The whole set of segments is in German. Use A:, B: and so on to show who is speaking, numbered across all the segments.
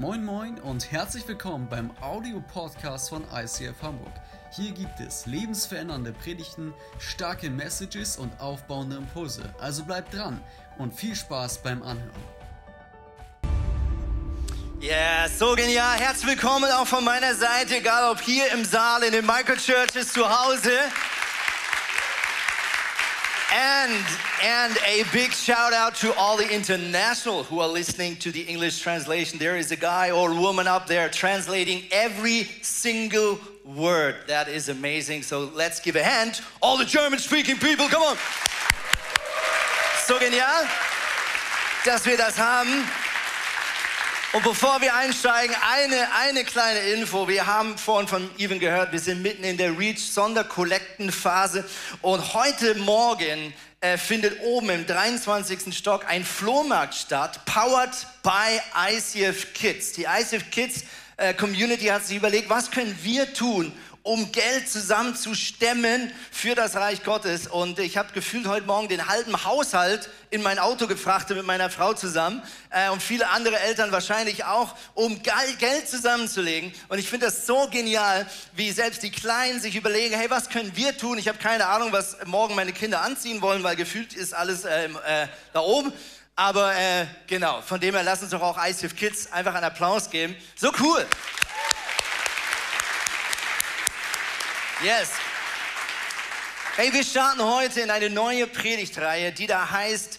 A: Moin Moin und herzlich willkommen beim Audio-Podcast von ICF Hamburg. Hier gibt es lebensverändernde Predigten, starke Messages und aufbauende Impulse. Also bleibt dran und viel Spaß beim Anhören.
B: Ja, yeah, so genial. Herzlich willkommen auch von meiner Seite, egal ob hier im Saal, in den Microchurches zu Hause. And, and a big shout out to all the international who are listening to the English translation. There is a guy or woman up there translating every single word. That is amazing. So let's give a hand. All the German speaking people, come on. So genial, dass wir das haben. Und bevor wir einsteigen, eine, eine kleine Info. Wir haben vorhin von Even gehört, wir sind mitten in der REACH-Sonderkollektenphase. Und heute Morgen äh, findet oben im 23. Stock ein Flohmarkt statt, powered by ICF Kids. Die ICF Kids äh, Community hat sich überlegt, was können wir tun, um Geld zusammenzustemmen für das Reich Gottes. Und ich habe gefühlt heute Morgen den halben Haushalt in mein Auto gefrachtet mit meiner Frau zusammen äh, und viele andere Eltern wahrscheinlich auch, um Geld zusammenzulegen. Und ich finde das so genial, wie selbst die Kleinen sich überlegen, hey, was können wir tun? Ich habe keine Ahnung, was morgen meine Kinder anziehen wollen, weil gefühlt ist alles äh, äh, da oben. Aber äh, genau, von dem her lass uns doch auch ICF Kids einfach einen Applaus geben. So cool. Yes. Hey, wir starten heute in eine neue Predigtreihe, die da heißt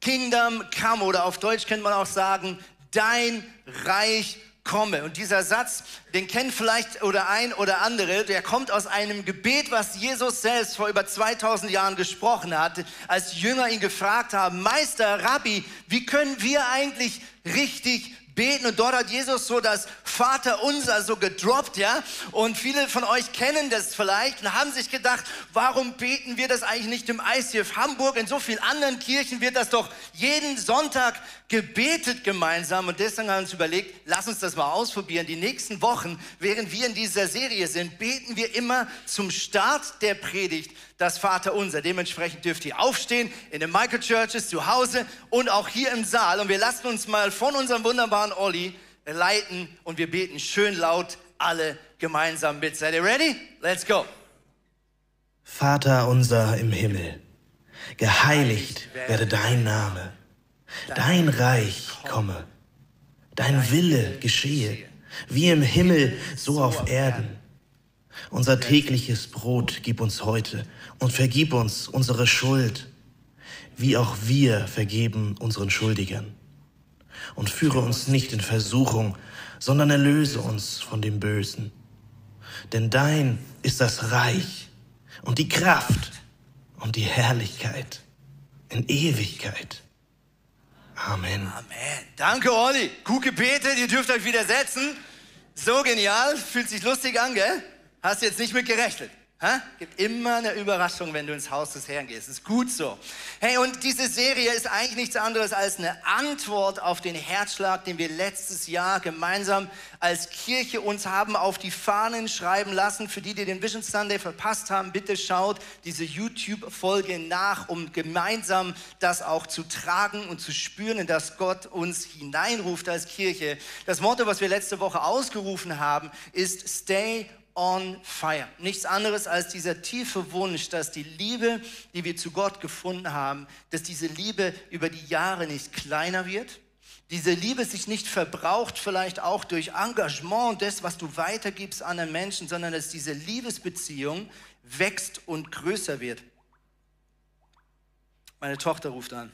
B: Kingdom Come oder auf Deutsch könnte man auch sagen, dein Reich komme. Und dieser Satz, den kennt vielleicht oder ein oder andere, der kommt aus einem Gebet, was Jesus selbst vor über 2000 Jahren gesprochen hat, als Jünger ihn gefragt haben, Meister, Rabbi, wie können wir eigentlich richtig beten und dort hat Jesus so das Vater unser so gedroppt, ja. Und viele von euch kennen das vielleicht und haben sich gedacht, warum beten wir das eigentlich nicht im ICF Hamburg? In so vielen anderen Kirchen wird das doch jeden Sonntag gebetet gemeinsam und deswegen haben wir uns überlegt, lass uns das mal ausprobieren. Die nächsten Wochen, während wir in dieser Serie sind, beten wir immer zum Start der Predigt das Vater unser. Dementsprechend dürft ihr aufstehen in den Microchurches zu Hause und auch hier im Saal. Und wir lassen uns mal von unserem wunderbaren Olli leiten und wir beten schön laut alle gemeinsam mit. Seid ihr ready? Let's go.
C: Vater unser im Himmel, geheiligt werde dein Name, dein Reich komme, dein Wille geschehe, wie im Himmel, so auf Erden. Unser tägliches Brot gib uns heute und vergib uns unsere Schuld, wie auch wir vergeben unseren Schuldigern. Und führe uns nicht in Versuchung, sondern erlöse uns von dem Bösen. Denn dein ist das Reich und die Kraft und die Herrlichkeit in Ewigkeit. Amen.
B: Amen. Danke, Olli. Gut gebetet, ihr dürft euch wieder setzen. So genial, fühlt sich lustig an, gell? Hast jetzt nicht mit gerechnet. Ha? Gibt immer eine Überraschung, wenn du ins Haus des Herrn gehst. Das ist gut so. Hey, und diese Serie ist eigentlich nichts anderes als eine Antwort auf den Herzschlag, den wir letztes Jahr gemeinsam als Kirche uns haben auf die Fahnen schreiben lassen. Für die, die den Vision Sunday verpasst haben, bitte schaut diese YouTube-Folge nach, um gemeinsam das auch zu tragen und zu spüren, dass Gott uns hineinruft als Kirche. Das Motto, was wir letzte Woche ausgerufen haben, ist Stay on fire. Nichts anderes als dieser tiefe Wunsch, dass die Liebe, die wir zu Gott gefunden haben, dass diese Liebe über die Jahre nicht kleiner wird, diese Liebe sich nicht verbraucht, vielleicht auch durch Engagement das, was du weitergibst an den Menschen, sondern dass diese Liebesbeziehung wächst und größer wird. Meine Tochter ruft an.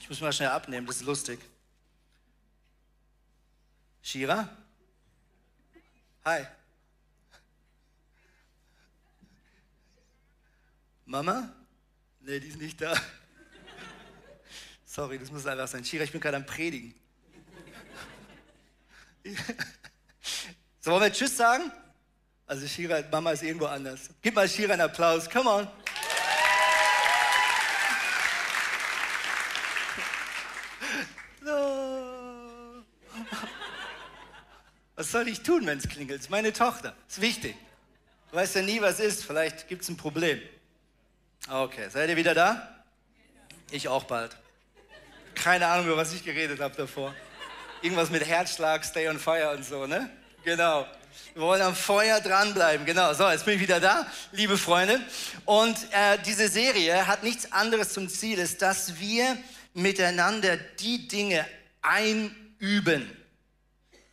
B: Ich muss mal schnell abnehmen, das ist lustig. Shira? Hi. Mama? Nee, die ist nicht da. Sorry, das muss einfach sein. Shira, ich bin gerade am Predigen. So, wollen wir Tschüss sagen? Also Shira, Mama ist irgendwo anders. Gib mal Shira einen Applaus. Come on. Was soll ich tun, wenn es klingelt? Es ist meine Tochter. Ist wichtig. Du weißt ja nie, was ist. Vielleicht gibt es ein Problem. Okay, seid ihr wieder da? Ich auch bald. keine Ahnung, über was ich geredet habe davor. Irgendwas mit Herzschlag, Stay on Fire und so, ne? Genau. Wir wollen am Feuer dranbleiben. Genau. So, jetzt bin ich wieder da, liebe Freunde. Und äh, diese Serie hat nichts anderes zum Ziel, ist, dass wir miteinander die Dinge einüben,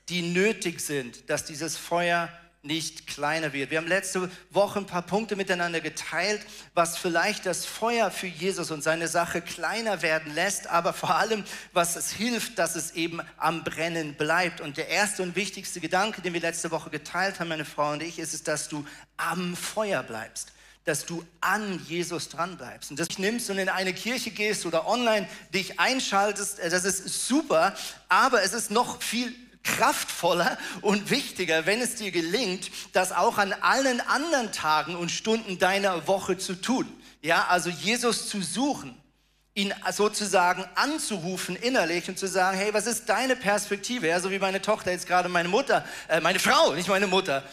B: die nötig sind, dass dieses Feuer nicht kleiner wird. Wir haben letzte Woche ein paar Punkte miteinander geteilt, was vielleicht das Feuer für Jesus und seine Sache kleiner werden lässt, aber vor allem, was es hilft, dass es eben am Brennen bleibt. Und der erste und wichtigste Gedanke, den wir letzte Woche geteilt haben, meine Frau und ich, ist es, dass du am Feuer bleibst dass du an Jesus dran bleibst und das nimmst und in eine Kirche gehst oder online dich einschaltest, äh, das ist super, aber es ist noch viel kraftvoller und wichtiger, wenn es dir gelingt, das auch an allen anderen Tagen und Stunden deiner Woche zu tun. Ja, also Jesus zu suchen, ihn sozusagen anzurufen innerlich und zu sagen, hey, was ist deine Perspektive? Ja, so wie meine Tochter jetzt gerade meine Mutter, äh, meine Frau, nicht meine Mutter,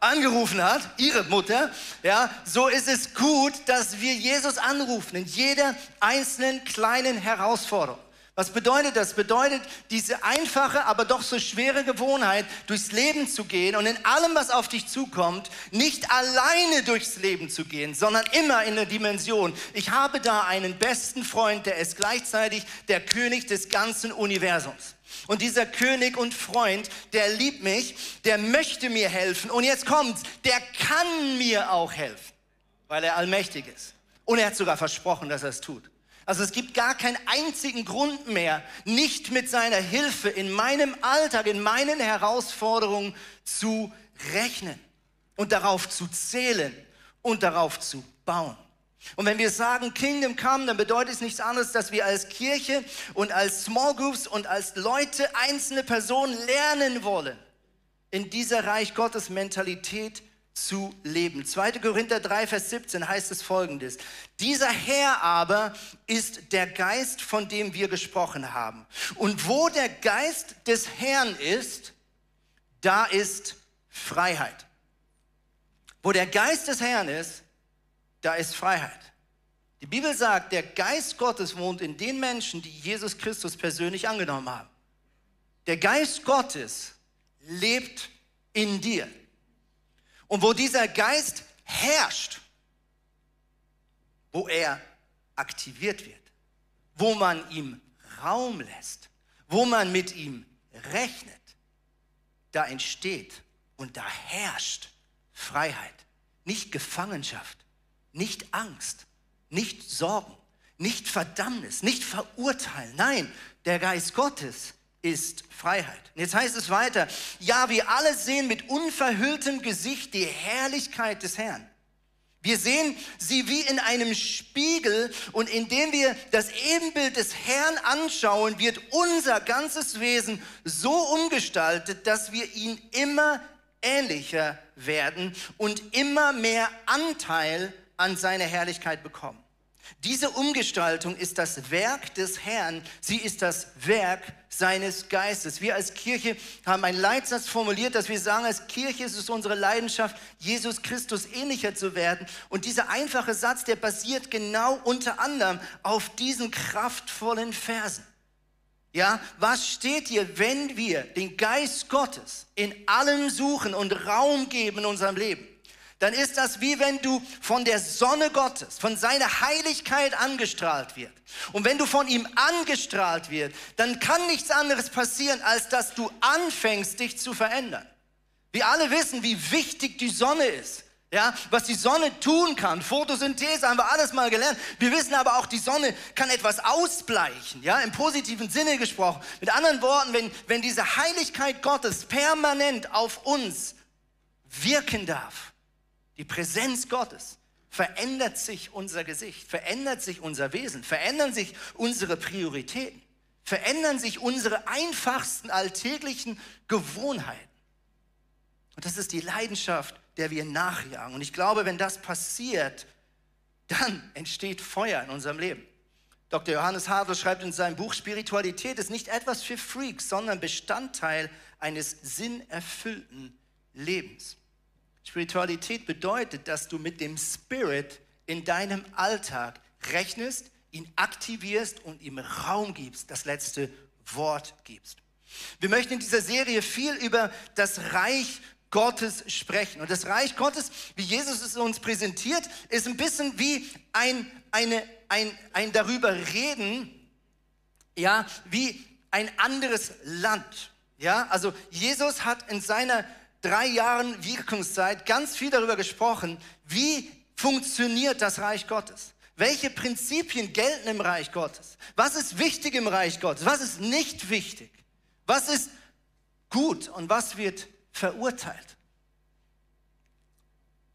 B: angerufen hat, ihre Mutter, ja, so ist es gut, dass wir Jesus anrufen in jeder einzelnen kleinen Herausforderung. Was bedeutet das? Bedeutet diese einfache, aber doch so schwere Gewohnheit, durchs Leben zu gehen und in allem, was auf dich zukommt, nicht alleine durchs Leben zu gehen, sondern immer in der Dimension. Ich habe da einen besten Freund, der ist gleichzeitig der König des ganzen Universums. Und dieser König und Freund, der liebt mich, der möchte mir helfen. Und jetzt kommt's, der kann mir auch helfen, weil er allmächtig ist. Und er hat sogar versprochen, dass er es tut. Also es gibt gar keinen einzigen Grund mehr, nicht mit seiner Hilfe in meinem Alltag, in meinen Herausforderungen zu rechnen und darauf zu zählen und darauf zu bauen. Und wenn wir sagen Kingdom Come, dann bedeutet es nichts anderes, dass wir als Kirche und als Small Groups und als Leute, einzelne Personen lernen wollen, in dieser Reich Gottes Mentalität zu leben. 2. Korinther 3, Vers 17 heißt es folgendes. Dieser Herr aber ist der Geist, von dem wir gesprochen haben. Und wo der Geist des Herrn ist, da ist Freiheit. Wo der Geist des Herrn ist, da ist Freiheit. Die Bibel sagt, der Geist Gottes wohnt in den Menschen, die Jesus Christus persönlich angenommen haben. Der Geist Gottes lebt in dir. Und wo dieser Geist herrscht, wo er aktiviert wird, wo man ihm Raum lässt, wo man mit ihm rechnet, da entsteht und da herrscht Freiheit, nicht Gefangenschaft, nicht Angst, nicht Sorgen, nicht Verdammnis, nicht Verurteilen. Nein, der Geist Gottes ist Freiheit. Und jetzt heißt es weiter, ja, wir alle sehen mit unverhülltem Gesicht die Herrlichkeit des Herrn. Wir sehen sie wie in einem Spiegel und indem wir das Ebenbild des Herrn anschauen, wird unser ganzes Wesen so umgestaltet, dass wir ihn immer ähnlicher werden und immer mehr Anteil an seiner Herrlichkeit bekommen. Diese Umgestaltung ist das Werk des Herrn, sie ist das Werk seines Geistes. Wir als Kirche haben einen Leitsatz formuliert, dass wir sagen, als Kirche ist es unsere Leidenschaft, Jesus Christus ähnlicher zu werden. Und dieser einfache Satz, der basiert genau unter anderem auf diesen kraftvollen Versen. Ja, was steht hier, wenn wir den Geist Gottes in allem suchen und Raum geben in unserem Leben? Dann ist das wie wenn du von der Sonne Gottes, von seiner Heiligkeit angestrahlt wird. Und wenn du von ihm angestrahlt wird, dann kann nichts anderes passieren, als dass du anfängst, dich zu verändern. Wir alle wissen, wie wichtig die Sonne ist. Ja, was die Sonne tun kann, Photosynthese haben wir alles mal gelernt. Wir wissen aber auch, die Sonne kann etwas ausbleichen, ja, im positiven Sinne gesprochen. Mit anderen Worten, wenn, wenn diese Heiligkeit Gottes permanent auf uns wirken darf, die Präsenz Gottes, verändert sich unser Gesicht, verändert sich unser Wesen, verändern sich unsere Prioritäten, verändern sich unsere einfachsten alltäglichen Gewohnheiten. Und das ist die Leidenschaft, der wir nachjagen. Und ich glaube, wenn das passiert, dann entsteht Feuer in unserem Leben. Dr. Johannes Hadl schreibt in seinem Buch, Spiritualität ist nicht etwas für Freaks, sondern Bestandteil eines sinnerfüllten Lebens. Spiritualität bedeutet, dass du mit dem Spirit in deinem Alltag rechnest, ihn aktivierst und ihm Raum gibst, das letzte Wort gibst. Wir möchten in dieser Serie viel über das Reich Gottes sprechen. Und das Reich Gottes, wie Jesus es uns präsentiert, ist ein bisschen wie ein, eine, ein, ein darüber reden, ja, wie ein anderes Land. Ja, also Jesus hat in seiner drei Jahren Wirkungszeit ganz viel darüber gesprochen, wie funktioniert das Reich Gottes. Welche Prinzipien gelten im Reich Gottes? Was ist wichtig im Reich Gottes? Was ist nicht wichtig? Was ist gut und was wird verurteilt?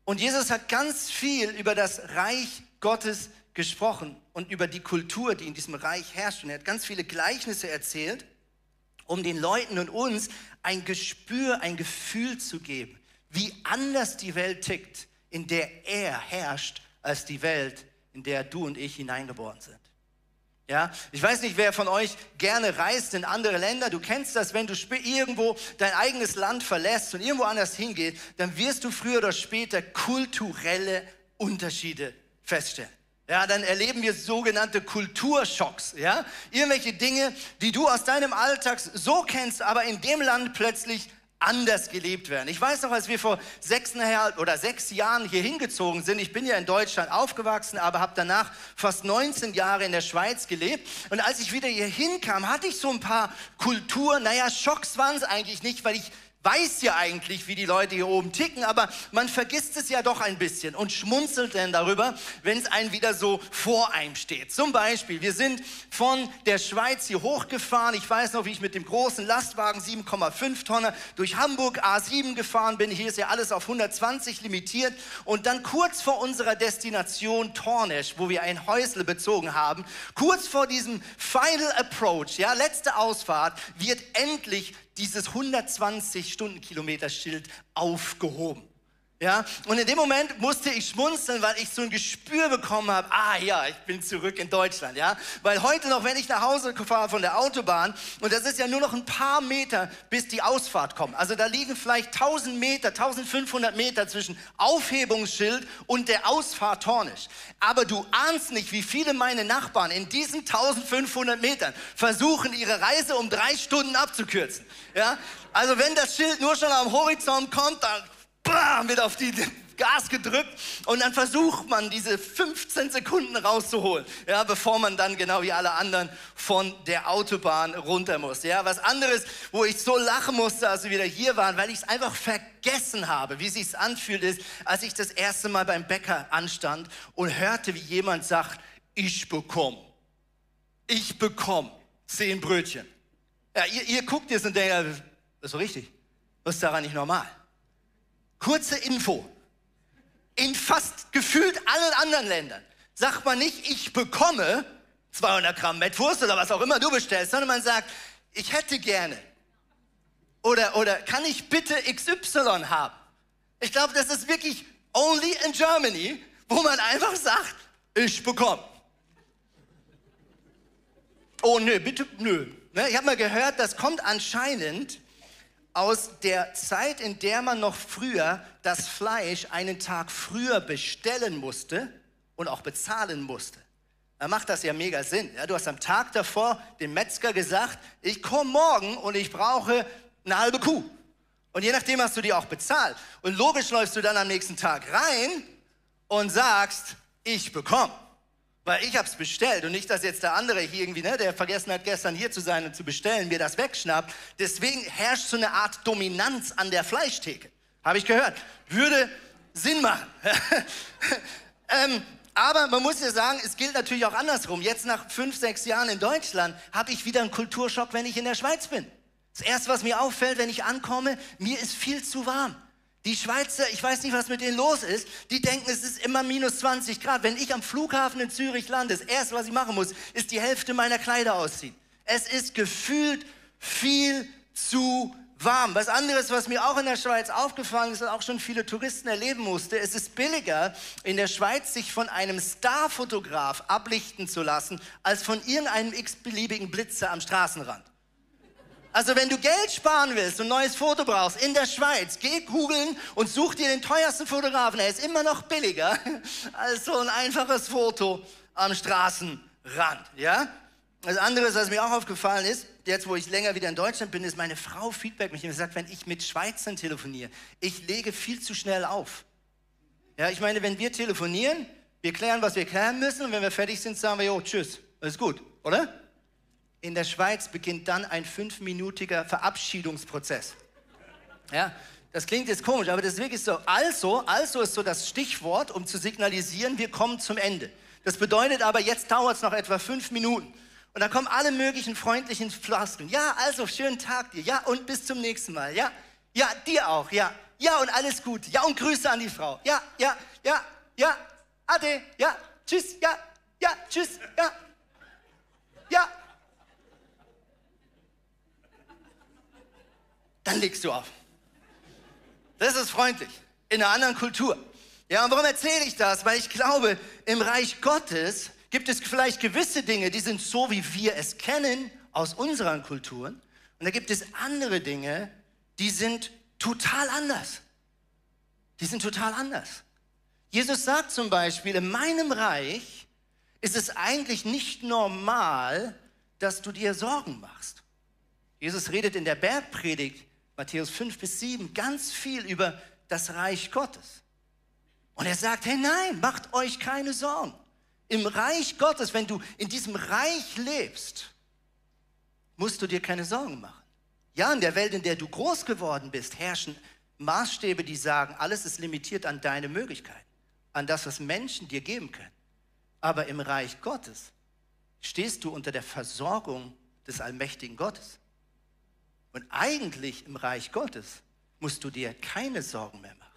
B: Und Jesus hat ganz viel über das Reich Gottes gesprochen und über die Kultur, die in diesem Reich herrscht. Und er hat ganz viele Gleichnisse erzählt, um den Leuten und uns ein Gespür, ein Gefühl zu geben, wie anders die Welt tickt, in der er herrscht, als die Welt, in der du und ich hineingeboren sind. Ja, ich weiß nicht, wer von euch gerne reist in andere Länder. Du kennst das, wenn du irgendwo dein eigenes Land verlässt und irgendwo anders hingeht, dann wirst du früher oder später kulturelle Unterschiede feststellen. Ja, dann erleben wir sogenannte Kulturschocks. Ja, irgendwelche Dinge, die du aus deinem Alltag so kennst, aber in dem Land plötzlich anders gelebt werden. Ich weiß noch, als wir vor sechseinhalb oder sechs Jahren hier hingezogen sind, ich bin ja in Deutschland aufgewachsen, aber habe danach fast 19 Jahre in der Schweiz gelebt. Und als ich wieder hier hinkam, hatte ich so ein paar Kultur, naja, Schocks waren es eigentlich nicht, weil ich weiß ja eigentlich, wie die Leute hier oben ticken, aber man vergisst es ja doch ein bisschen und schmunzelt dann darüber, wenn es einem wieder so vor einem steht. Zum Beispiel, wir sind von der Schweiz hier hochgefahren. Ich weiß noch, wie ich mit dem großen Lastwagen 7,5 Tonner durch Hamburg A7 gefahren bin. Hier ist ja alles auf 120 limitiert. Und dann kurz vor unserer Destination Tornesch, wo wir ein Häusle bezogen haben, kurz vor diesem Final Approach, ja, letzte Ausfahrt, wird endlich dieses 120 Stundenkilometer Schild aufgehoben. Ja, und in dem Moment musste ich schmunzeln, weil ich so ein Gespür bekommen habe, ah ja, ich bin zurück in Deutschland, ja. Weil heute noch, wenn ich nach Hause fahre von der Autobahn, und das ist ja nur noch ein paar Meter, bis die Ausfahrt kommt. Also da liegen vielleicht 1000 Meter, 1500 Meter zwischen Aufhebungsschild und der Ausfahrt Tornisch. Aber du ahnst nicht, wie viele meine Nachbarn in diesen 1500 Metern versuchen, ihre Reise um drei Stunden abzukürzen. Ja, also wenn das Schild nur schon am Horizont kommt, dann bam, wird auf die Gas gedrückt und dann versucht man diese 15 Sekunden rauszuholen, ja, bevor man dann genau wie alle anderen von der Autobahn runter muss. Ja, was anderes, wo ich so lachen musste, als wir wieder hier waren, weil ich es einfach vergessen habe, wie es sich anfühlt, ist, als ich das erste Mal beim Bäcker anstand und hörte, wie jemand sagt, ich bekomme, ich bekomme zehn Brötchen. Ja, ihr, ihr guckt jetzt und denkt, das ist so richtig. Das ist daran nicht normal. Kurze Info. In fast gefühlt allen anderen Ländern sagt man nicht, ich bekomme 200 Gramm Mettwurst oder was auch immer du bestellst, sondern man sagt, ich hätte gerne. Oder, oder kann ich bitte XY haben? Ich glaube, das ist wirklich only in Germany, wo man einfach sagt, ich bekomme. Oh nö, bitte, nö. Ne, ich habe mal gehört, das kommt anscheinend aus der Zeit, in der man noch früher das Fleisch einen Tag früher bestellen musste und auch bezahlen musste. Da macht das ja mega Sinn. Ja, du hast am Tag davor dem Metzger gesagt, ich komme morgen und ich brauche eine halbe Kuh. Und je nachdem hast du die auch bezahlt. Und logisch läufst du dann am nächsten Tag rein und sagst, ich bekomme. Weil ich habe es bestellt und nicht, dass jetzt der andere hier irgendwie, ne, der vergessen hat, gestern hier zu sein und zu bestellen, mir das wegschnappt. Deswegen herrscht so eine Art Dominanz an der Fleischtheke. Habe ich gehört. Würde Sinn machen. ähm, aber man muss ja sagen, es gilt natürlich auch andersrum. Jetzt nach fünf, sechs Jahren in Deutschland habe ich wieder einen Kulturschock, wenn ich in der Schweiz bin. Das Erste, was mir auffällt, wenn ich ankomme, mir ist viel zu warm. Die Schweizer, ich weiß nicht, was mit denen los ist, die denken, es ist immer minus 20 Grad. Wenn ich am Flughafen in Zürich lande, das Erste, was ich machen muss, ist die Hälfte meiner Kleider ausziehen. Es ist gefühlt viel zu warm. Was anderes, was mir auch in der Schweiz aufgefallen ist und auch schon viele Touristen erleben musste, es ist billiger in der Schweiz sich von einem Starfotograf ablichten zu lassen, als von irgendeinem x-beliebigen Blitzer am Straßenrand. Also wenn du Geld sparen willst und ein neues Foto brauchst in der Schweiz, geh googeln und such dir den teuersten Fotografen. Er ist immer noch billiger als so ein einfaches Foto am Straßenrand. Rand, ja? Das andere, was mir auch aufgefallen ist, jetzt wo ich länger wieder in Deutschland bin, ist meine Frau Feedback mich und sagt, wenn ich mit Schweizern telefoniere, ich lege viel zu schnell auf. Ja, ich meine, wenn wir telefonieren, wir klären, was wir klären müssen und wenn wir fertig sind, sagen wir, jo, tschüss, alles gut, oder? In der Schweiz beginnt dann ein fünfminütiger Verabschiedungsprozess. Ja, das klingt jetzt komisch, aber das ist wirklich so. Also, also ist so das Stichwort, um zu signalisieren, wir kommen zum Ende. Das bedeutet aber, jetzt dauert es noch etwa fünf Minuten. Und dann kommen alle möglichen freundlichen Floskeln. Ja, also schönen Tag dir. Ja, und bis zum nächsten Mal. Ja, ja, dir auch. Ja, ja, und alles Gute. Ja, und Grüße an die Frau. Ja, ja, ja, ja, ade. Ja, tschüss. Ja, ja, tschüss. Ja, ja. Dann legst du auf. Das ist freundlich. In einer anderen Kultur. Ja, und warum erzähle ich das? Weil ich glaube, im Reich Gottes gibt es vielleicht gewisse Dinge, die sind so, wie wir es kennen aus unseren Kulturen. Und da gibt es andere Dinge, die sind total anders. Die sind total anders. Jesus sagt zum Beispiel, in meinem Reich ist es eigentlich nicht normal, dass du dir Sorgen machst. Jesus redet in der Bergpredigt, Matthäus 5 bis 7, ganz viel über das Reich Gottes. Und er sagt, hey nein, macht euch keine Sorgen. Im Reich Gottes, wenn du in diesem Reich lebst, musst du dir keine Sorgen machen. Ja, in der Welt, in der du groß geworden bist, herrschen Maßstäbe, die sagen, alles ist limitiert an deine Möglichkeiten, an das, was Menschen dir geben können. Aber im Reich Gottes stehst du unter der Versorgung des allmächtigen Gottes. Und eigentlich im Reich Gottes musst du dir keine Sorgen mehr machen.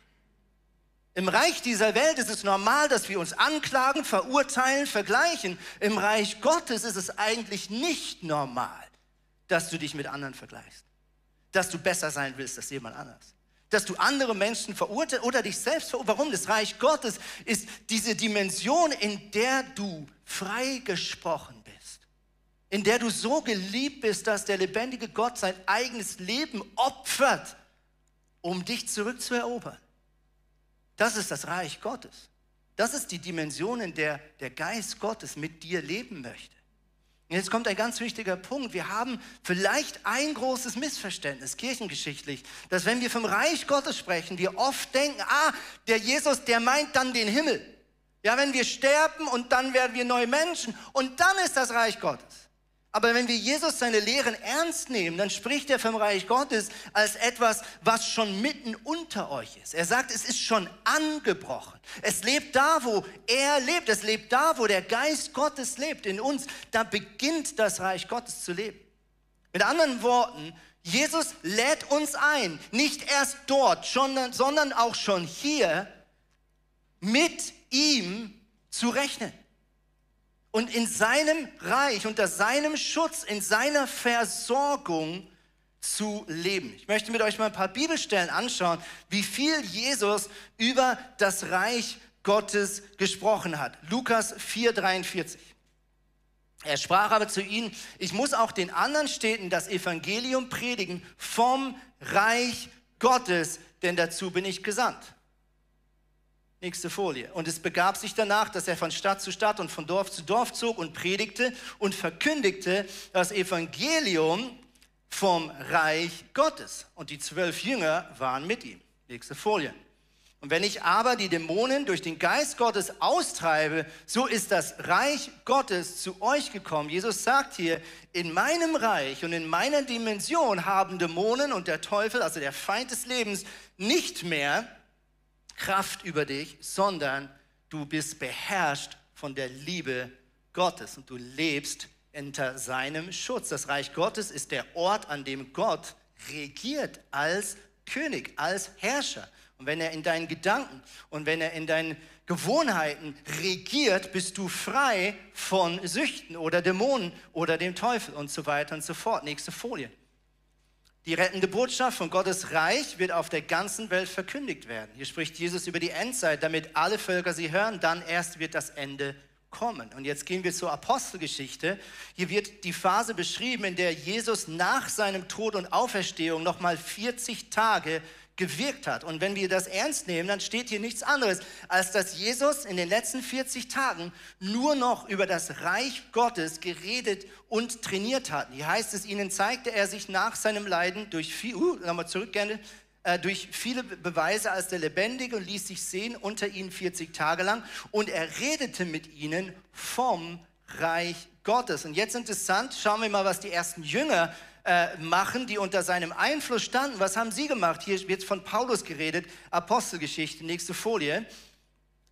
B: Im Reich dieser Welt ist es normal, dass wir uns anklagen, verurteilen, vergleichen. Im Reich Gottes ist es eigentlich nicht normal, dass du dich mit anderen vergleichst. Dass du besser sein willst als jemand anders. Dass du andere Menschen verurteilst oder dich selbst verurteilst. Warum? Das Reich Gottes ist diese Dimension, in der du freigesprochen. In der du so geliebt bist, dass der lebendige Gott sein eigenes Leben opfert, um dich zurückzuerobern. Das ist das Reich Gottes. Das ist die Dimension, in der der Geist Gottes mit dir leben möchte. Und jetzt kommt ein ganz wichtiger Punkt. Wir haben vielleicht ein großes Missverständnis kirchengeschichtlich, dass wenn wir vom Reich Gottes sprechen, wir oft denken, ah, der Jesus, der meint dann den Himmel. Ja, wenn wir sterben und dann werden wir neue Menschen und dann ist das Reich Gottes. Aber wenn wir Jesus seine Lehren ernst nehmen, dann spricht er vom Reich Gottes als etwas, was schon mitten unter euch ist. Er sagt, es ist schon angebrochen. Es lebt da, wo er lebt. Es lebt da, wo der Geist Gottes lebt in uns. Da beginnt das Reich Gottes zu leben. Mit anderen Worten, Jesus lädt uns ein, nicht erst dort, sondern auch schon hier mit ihm zu rechnen und in seinem Reich, unter seinem Schutz, in seiner Versorgung zu leben. Ich möchte mit euch mal ein paar Bibelstellen anschauen, wie viel Jesus über das Reich Gottes gesprochen hat. Lukas 4:43. Er sprach aber zu ihnen, ich muss auch den anderen Städten das Evangelium predigen vom Reich Gottes, denn dazu bin ich gesandt. Nächste Folie. Und es begab sich danach, dass er von Stadt zu Stadt und von Dorf zu Dorf zog und predigte und verkündigte das Evangelium vom Reich Gottes. Und die zwölf Jünger waren mit ihm. Nächste Folie. Und wenn ich aber die Dämonen durch den Geist Gottes austreibe, so ist das Reich Gottes zu euch gekommen. Jesus sagt hier, in meinem Reich und in meiner Dimension haben Dämonen und der Teufel, also der Feind des Lebens, nicht mehr Kraft über dich, sondern du bist beherrscht von der Liebe Gottes und du lebst unter seinem Schutz. Das Reich Gottes ist der Ort, an dem Gott regiert als König, als Herrscher. Und wenn er in deinen Gedanken und wenn er in deinen Gewohnheiten regiert, bist du frei von Süchten oder Dämonen oder dem Teufel und so weiter und so fort. Nächste Folie. Die rettende Botschaft von Gottes Reich wird auf der ganzen Welt verkündigt werden. Hier spricht Jesus über die Endzeit, damit alle Völker sie hören, dann erst wird das Ende kommen. Und jetzt gehen wir zur Apostelgeschichte. Hier wird die Phase beschrieben, in der Jesus nach seinem Tod und Auferstehung nochmal 40 Tage gewirkt hat. Und wenn wir das ernst nehmen, dann steht hier nichts anderes, als dass Jesus in den letzten 40 Tagen nur noch über das Reich Gottes geredet und trainiert hat. Hier heißt es, ihnen zeigte er sich nach seinem Leiden durch viel, uh, nochmal zurück gerne, äh, durch viele Beweise als der Lebendige und ließ sich sehen unter ihnen 40 Tage lang. Und er redete mit ihnen vom Reich Gottes. Und jetzt interessant, schauen wir mal, was die ersten Jünger äh, machen, die unter seinem Einfluss standen. Was haben sie gemacht? Hier wird von Paulus geredet, Apostelgeschichte, nächste Folie.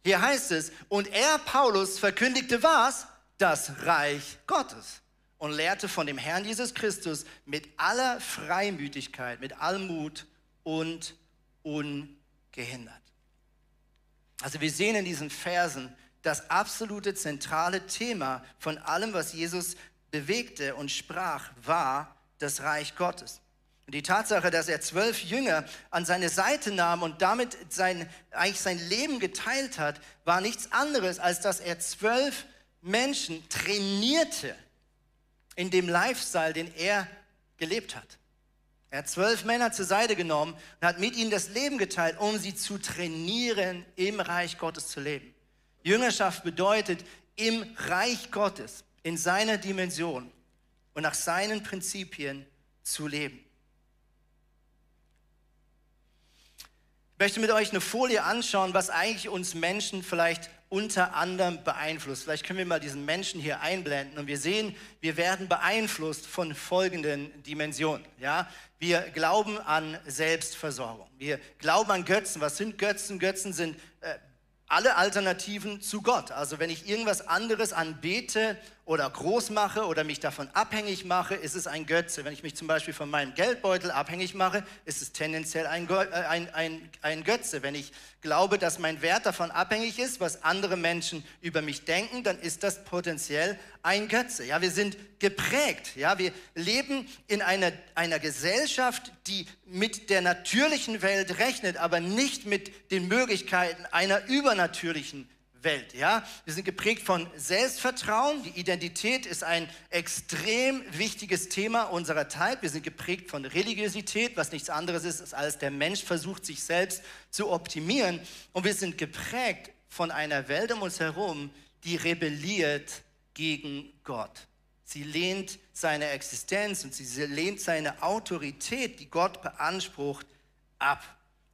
B: Hier heißt es, und er, Paulus, verkündigte was? Das Reich Gottes und lehrte von dem Herrn Jesus Christus mit aller Freimütigkeit, mit allem Mut und ungehindert. Also wir sehen in diesen Versen das absolute zentrale Thema von allem, was Jesus bewegte und sprach, war das Reich Gottes. Und die Tatsache, dass er zwölf Jünger an seine Seite nahm und damit sein, eigentlich sein Leben geteilt hat, war nichts anderes, als dass er zwölf Menschen trainierte in dem Lifestyle, den er gelebt hat. Er hat zwölf Männer zur Seite genommen und hat mit ihnen das Leben geteilt, um sie zu trainieren, im Reich Gottes zu leben. Jüngerschaft bedeutet, im Reich Gottes, in seiner Dimension und nach seinen Prinzipien zu leben. Ich möchte mit euch eine Folie anschauen, was eigentlich uns Menschen vielleicht unter anderem beeinflusst. Vielleicht können wir mal diesen Menschen hier einblenden und wir sehen, wir werden beeinflusst von folgenden Dimensionen. Ja, wir glauben an Selbstversorgung. Wir glauben an Götzen. Was sind Götzen? Götzen sind äh, alle Alternativen zu Gott. Also wenn ich irgendwas anderes anbete oder groß mache oder mich davon abhängig mache, ist es ein Götze. Wenn ich mich zum Beispiel von meinem Geldbeutel abhängig mache, ist es tendenziell ein, äh, ein, ein, ein Götze. Wenn ich glaube, dass mein Wert davon abhängig ist, was andere Menschen über mich denken, dann ist das potenziell ein Götze. Ja, wir sind geprägt. Ja, wir leben in einer, einer Gesellschaft, die mit der natürlichen Welt rechnet, aber nicht mit den Möglichkeiten einer übernatürlichen Welt. Ja? Wir sind geprägt von Selbstvertrauen. Die Identität ist ein extrem wichtiges Thema unserer Zeit. Wir sind geprägt von Religiosität, was nichts anderes ist, als der Mensch versucht, sich selbst zu optimieren. Und wir sind geprägt von einer Welt um uns herum, die rebelliert gegen Gott. Sie lehnt seine Existenz und sie lehnt seine Autorität, die Gott beansprucht, ab.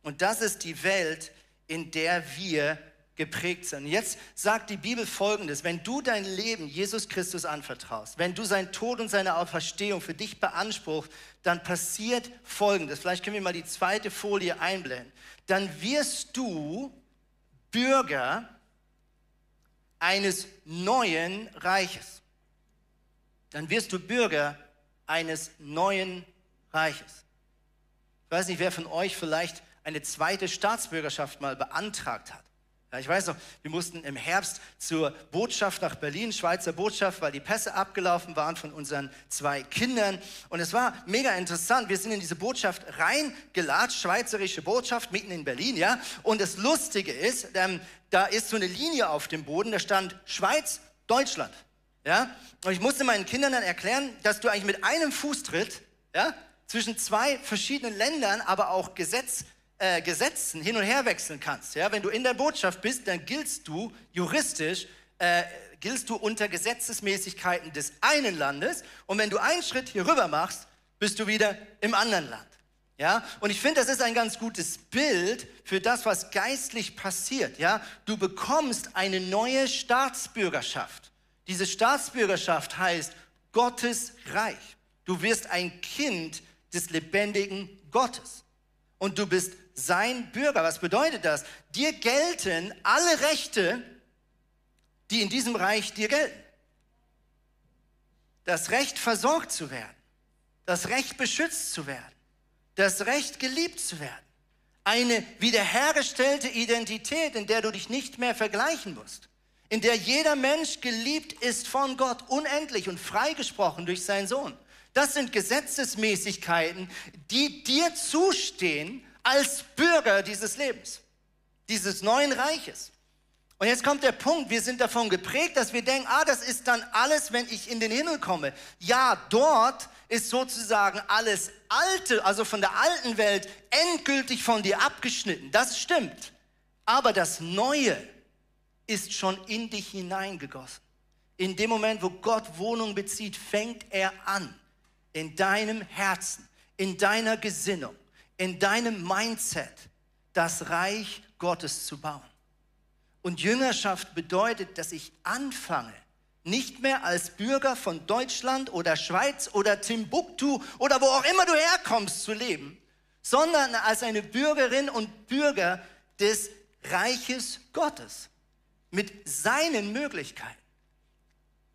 B: Und das ist die Welt, in der wir geprägt sind. Jetzt sagt die Bibel Folgendes, wenn du dein Leben Jesus Christus anvertraust, wenn du sein Tod und seine Auferstehung für dich beanspruchst, dann passiert Folgendes. Vielleicht können wir mal die zweite Folie einblenden. Dann wirst du Bürger eines neuen Reiches. Dann wirst du Bürger eines neuen Reiches. Ich weiß nicht, wer von euch vielleicht eine zweite Staatsbürgerschaft mal beantragt hat. Ja, ich weiß noch, wir mussten im Herbst zur Botschaft nach Berlin, Schweizer Botschaft, weil die Pässe abgelaufen waren von unseren zwei Kindern. Und es war mega interessant. Wir sind in diese Botschaft reingelatscht, schweizerische Botschaft mitten in Berlin, ja. Und das Lustige ist, ähm, da ist so eine Linie auf dem Boden, da stand Schweiz, Deutschland, ja. Und ich musste meinen Kindern dann erklären, dass du eigentlich mit einem Fußtritt, ja, zwischen zwei verschiedenen Ländern, aber auch Gesetz äh, Gesetzen hin und her wechseln kannst. Ja? Wenn du in der Botschaft bist, dann giltst du juristisch, äh, giltst du unter Gesetzesmäßigkeiten des einen Landes und wenn du einen Schritt hier rüber machst, bist du wieder im anderen Land. Ja, und ich finde, das ist ein ganz gutes Bild für das, was geistlich passiert. Ja, du bekommst eine neue Staatsbürgerschaft. Diese Staatsbürgerschaft heißt Gottes Reich. Du wirst ein Kind des lebendigen Gottes. Und du bist sein Bürger. Was bedeutet das? Dir gelten alle Rechte, die in diesem Reich dir gelten. Das Recht, versorgt zu werden. Das Recht, beschützt zu werden. Das Recht, geliebt zu werden. Eine wiederhergestellte Identität, in der du dich nicht mehr vergleichen musst. In der jeder Mensch geliebt ist von Gott, unendlich und freigesprochen durch seinen Sohn. Das sind Gesetzesmäßigkeiten, die dir zustehen als Bürger dieses Lebens, dieses neuen Reiches. Und jetzt kommt der Punkt, wir sind davon geprägt, dass wir denken, ah, das ist dann alles, wenn ich in den Himmel komme. Ja, dort ist sozusagen alles Alte, also von der alten Welt, endgültig von dir abgeschnitten. Das stimmt. Aber das Neue ist schon in dich hineingegossen. In dem Moment, wo Gott Wohnung bezieht, fängt er an, in deinem Herzen, in deiner Gesinnung, in deinem Mindset das Reich Gottes zu bauen. Und Jüngerschaft bedeutet, dass ich anfange, nicht mehr als Bürger von Deutschland oder Schweiz oder Timbuktu oder wo auch immer du herkommst zu leben, sondern als eine Bürgerin und Bürger des Reiches Gottes mit seinen Möglichkeiten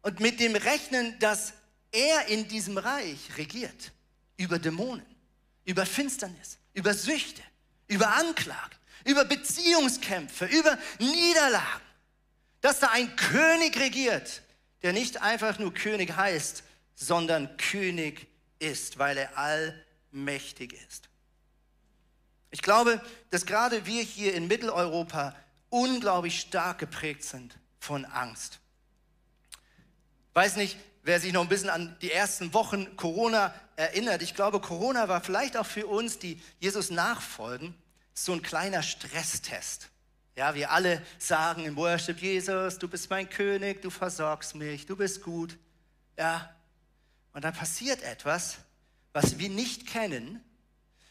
B: und mit dem Rechnen, dass er in diesem Reich regiert über Dämonen, über Finsternis, über Süchte, über Anklagen, über Beziehungskämpfe, über Niederlagen, dass da ein König regiert, der nicht einfach nur König heißt, sondern König ist, weil er allmächtig ist. Ich glaube, dass gerade wir hier in Mitteleuropa unglaublich stark geprägt sind von Angst. Weiß nicht, wer sich noch ein bisschen an die ersten Wochen Corona erinnert. Ich glaube, Corona war vielleicht auch für uns, die Jesus nachfolgen, so ein kleiner Stresstest. Ja, wir alle sagen im Worship, Jesus, du bist mein König, du versorgst mich, du bist gut. Ja, und dann passiert etwas, was wir nicht kennen,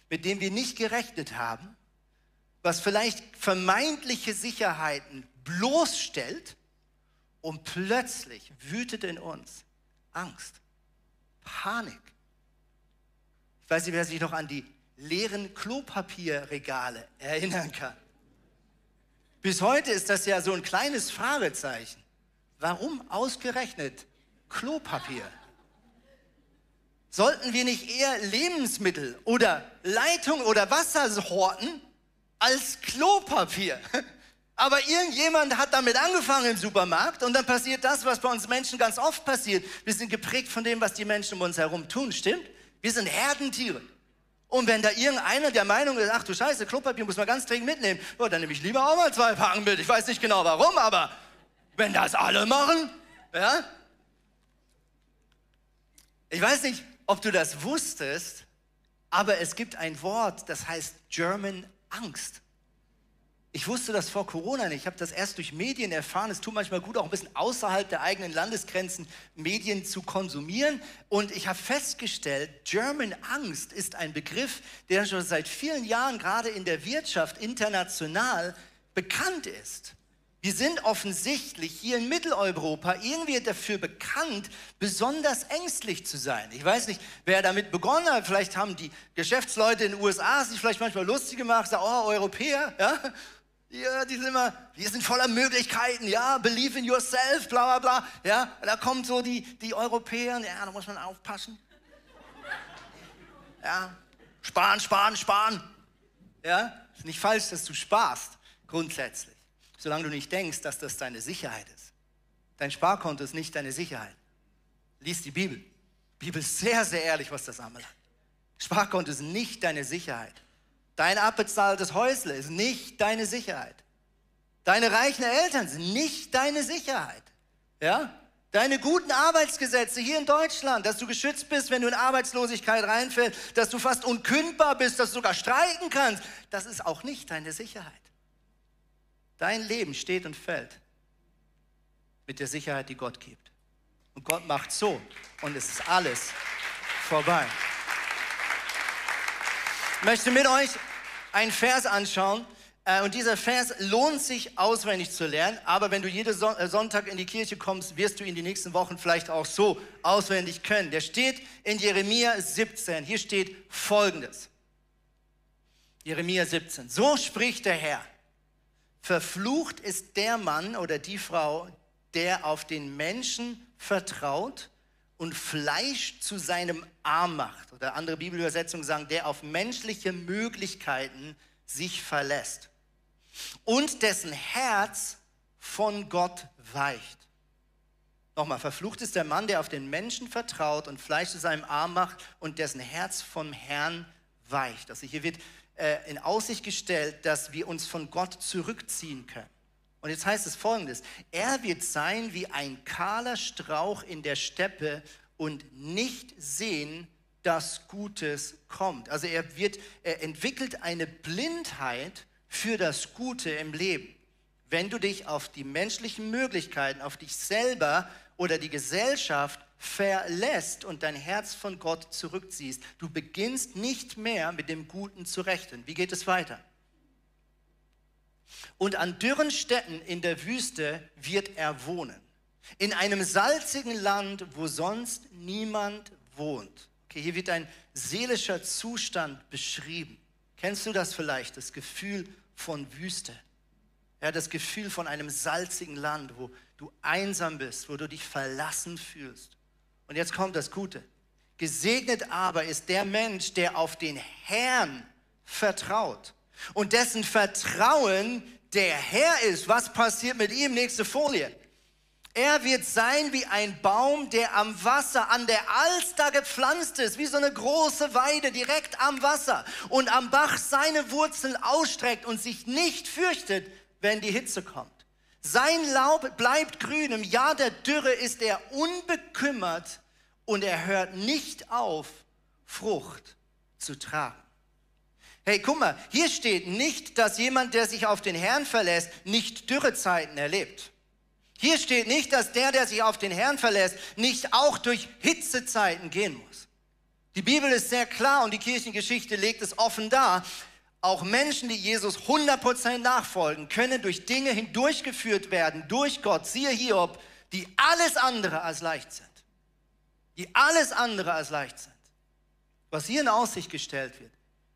B: mit dem wir nicht gerechnet haben, was vielleicht vermeintliche Sicherheiten bloßstellt und plötzlich wütet in uns Angst, Panik. Ich weiß nicht, wer sich noch an die leeren Klopapierregale erinnern kann. Bis heute ist das ja so ein kleines Fragezeichen. Warum ausgerechnet Klopapier? Sollten wir nicht eher Lebensmittel oder Leitung oder Wasser horten als Klopapier? Aber irgendjemand hat damit angefangen im Supermarkt und dann passiert das, was bei uns Menschen ganz oft passiert. Wir sind geprägt von dem, was die Menschen um uns herum tun, stimmt? Wir sind Herdentiere. Und wenn da irgendeiner der Meinung ist, ach du Scheiße, Klopapier muss man ganz dringend mitnehmen, oh, dann nehme ich lieber auch mal zwei Packen mit. Ich weiß nicht genau warum, aber wenn das alle machen, ja? Ich weiß nicht, ob du das wusstest, aber es gibt ein Wort, das heißt German Angst. Ich wusste das vor Corona nicht. Ich habe das erst durch Medien erfahren. Es tut manchmal gut, auch ein bisschen außerhalb der eigenen Landesgrenzen Medien zu konsumieren. Und ich habe festgestellt, German Angst ist ein Begriff, der schon seit vielen Jahren gerade in der Wirtschaft international bekannt ist. Wir sind offensichtlich hier in Mitteleuropa irgendwie dafür bekannt, besonders ängstlich zu sein. Ich weiß nicht, wer damit begonnen hat. Vielleicht haben die Geschäftsleute in den USA sich vielleicht manchmal lustig gemacht, sagen, oh, Europäer, ja, ja, die sind immer, wir sind voller Möglichkeiten, ja, believe in yourself, bla bla bla. Ja, da kommen so die, die Europäer, ja, da muss man aufpassen. Ja, sparen, sparen, sparen. Ja, ist nicht falsch, dass du sparst, grundsätzlich. Solange du nicht denkst, dass das deine Sicherheit ist. Dein Sparkonto ist nicht deine Sicherheit. Lies die Bibel. Die Bibel ist sehr, sehr ehrlich, was das anbelangt. Sparkonto ist nicht deine Sicherheit. Dein abbezahltes Häusle ist nicht deine Sicherheit. Deine reichen Eltern sind nicht deine Sicherheit. Ja? Deine guten Arbeitsgesetze hier in Deutschland, dass du geschützt bist, wenn du in Arbeitslosigkeit reinfällst, dass du fast unkündbar bist, dass du sogar streiken kannst, das ist auch nicht deine Sicherheit. Dein Leben steht und fällt mit der Sicherheit, die Gott gibt. Und Gott macht so und es ist alles vorbei. Möchte mit euch einen Vers anschauen. Äh, und dieser Vers lohnt sich auswendig zu lernen, aber wenn du jeden äh, Sonntag in die Kirche kommst, wirst du ihn die nächsten Wochen vielleicht auch so auswendig können. Der steht in Jeremia 17. Hier steht Folgendes. Jeremia 17. So spricht der Herr. Verflucht ist der Mann oder die Frau, der auf den Menschen vertraut und Fleisch zu seinem Arm macht. Oder andere Bibelübersetzungen sagen, der auf menschliche Möglichkeiten sich verlässt. Und dessen Herz von Gott weicht. Nochmal, verflucht ist der Mann, der auf den Menschen vertraut und Fleisch zu seinem Arm macht und dessen Herz vom Herrn weicht. Also hier wird äh, in Aussicht gestellt, dass wir uns von Gott zurückziehen können. Und jetzt heißt es folgendes, er wird sein wie ein kahler Strauch in der Steppe und nicht sehen, dass Gutes kommt. Also er wird, er entwickelt eine Blindheit für das Gute im Leben. Wenn du dich auf die menschlichen Möglichkeiten, auf dich selber oder die Gesellschaft verlässt und dein Herz von Gott zurückziehst, du beginnst nicht mehr mit dem Guten zu rechnen. Wie geht es weiter? Und an dürren Städten in der Wüste wird er wohnen. In einem salzigen Land, wo sonst niemand wohnt. Okay, hier wird ein seelischer Zustand beschrieben. Kennst du das vielleicht, das Gefühl von Wüste? Ja, das Gefühl von einem salzigen Land, wo du einsam bist, wo du dich verlassen fühlst. Und jetzt kommt das Gute. Gesegnet aber ist der Mensch, der auf den Herrn vertraut und dessen Vertrauen der Herr ist. Was passiert mit ihm? Nächste Folie. Er wird sein wie ein Baum, der am Wasser, an der Alster gepflanzt ist, wie so eine große Weide direkt am Wasser und am Bach seine Wurzeln ausstreckt und sich nicht fürchtet, wenn die Hitze kommt. Sein Laub bleibt grün, im Jahr der Dürre ist er unbekümmert und er hört nicht auf, Frucht zu tragen. Hey, guck mal, hier steht nicht, dass jemand, der sich auf den Herrn verlässt, nicht Dürrezeiten erlebt. Hier steht nicht, dass der, der sich auf den Herrn verlässt, nicht auch durch Hitzezeiten gehen muss. Die Bibel ist sehr klar und die Kirchengeschichte legt es offen dar. Auch Menschen, die Jesus 100% nachfolgen, können durch Dinge hindurchgeführt werden, durch Gott, siehe Hiob, die alles andere als leicht sind. Die alles andere als leicht sind. Was hier in Aussicht gestellt wird,